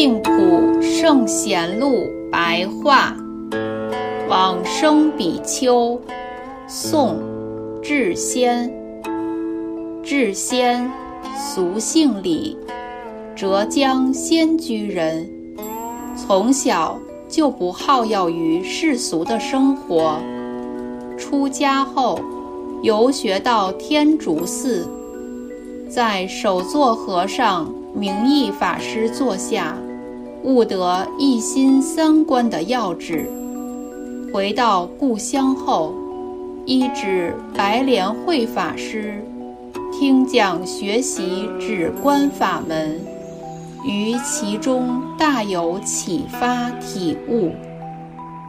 净土圣贤录白话，往生比丘，宋，智仙。智仙，俗姓李，浙江仙居人。从小就不好耀于世俗的生活。出家后，游学到天竺寺，在首座和尚明义法师座下。悟得一心三观的要旨，回到故乡后，依止白莲慧法师听讲学习止观法门，于其中大有启发体悟。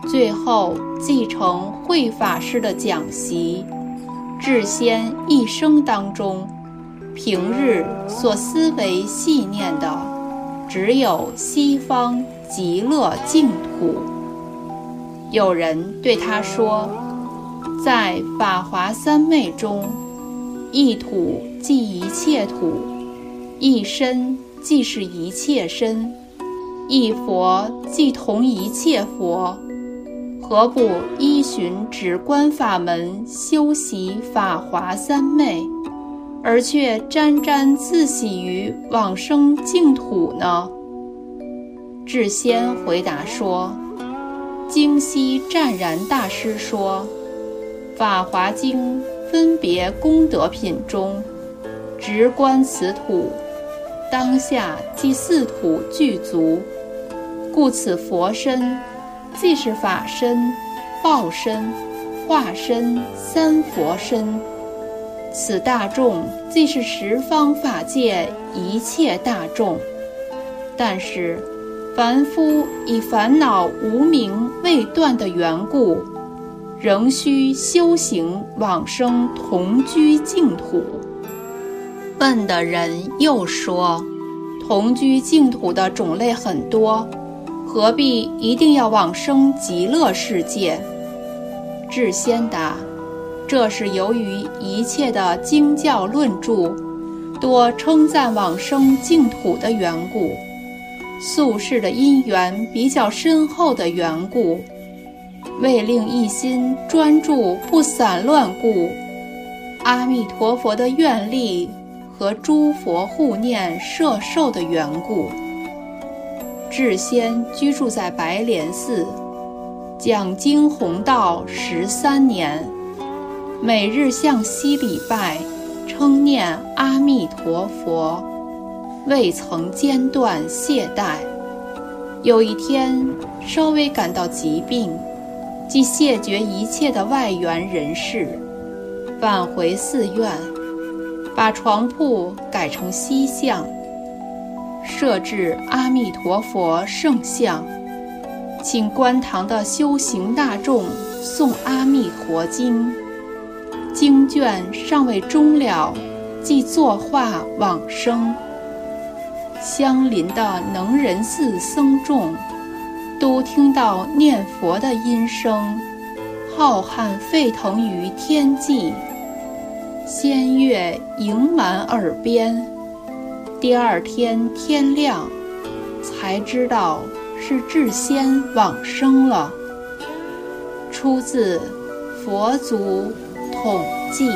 最后继承慧法师的讲习，至先一生当中，平日所思维细念的。只有西方极乐净土。有人对他说：“在法华三昧中，一土即一切土，一身即是一切身，一佛即同一切佛。何不依循止观法门修习法华三昧？”而却沾沾自喜于往生净土呢？智仙回答说：“经西湛然大师说，《法华经》分别功德品中，直观此土，当下即四土具足，故此佛身，即是法身、报身、化身三佛身。”此大众即是十方法界一切大众，但是凡夫以烦恼无明未断的缘故，仍需修行往生同居净土。问的人又说：“同居净土的种类很多，何必一定要往生极乐世界？”智仙答。这是由于一切的经教论著，多称赞往生净土的缘故，宿世的因缘比较深厚的缘故，为令一心专注不散乱故，阿弥陀佛的愿力和诸佛护念摄受的缘故，智仙居住在白莲寺，讲经弘道十三年。每日向西礼拜，称念阿弥陀佛，未曾间断懈怠。有一天，稍微感到疾病，即谢绝一切的外缘人事，返回寺院，把床铺改成西向，设置阿弥陀佛圣像，请观堂的修行大众诵《阿弥陀经》。经卷尚未终了，即作画往生。相邻的能仁寺僧众，都听到念佛的音声，浩瀚沸腾于天际，仙乐盈满耳边。第二天天亮，才知道是智仙往生了。出自佛祖。统计。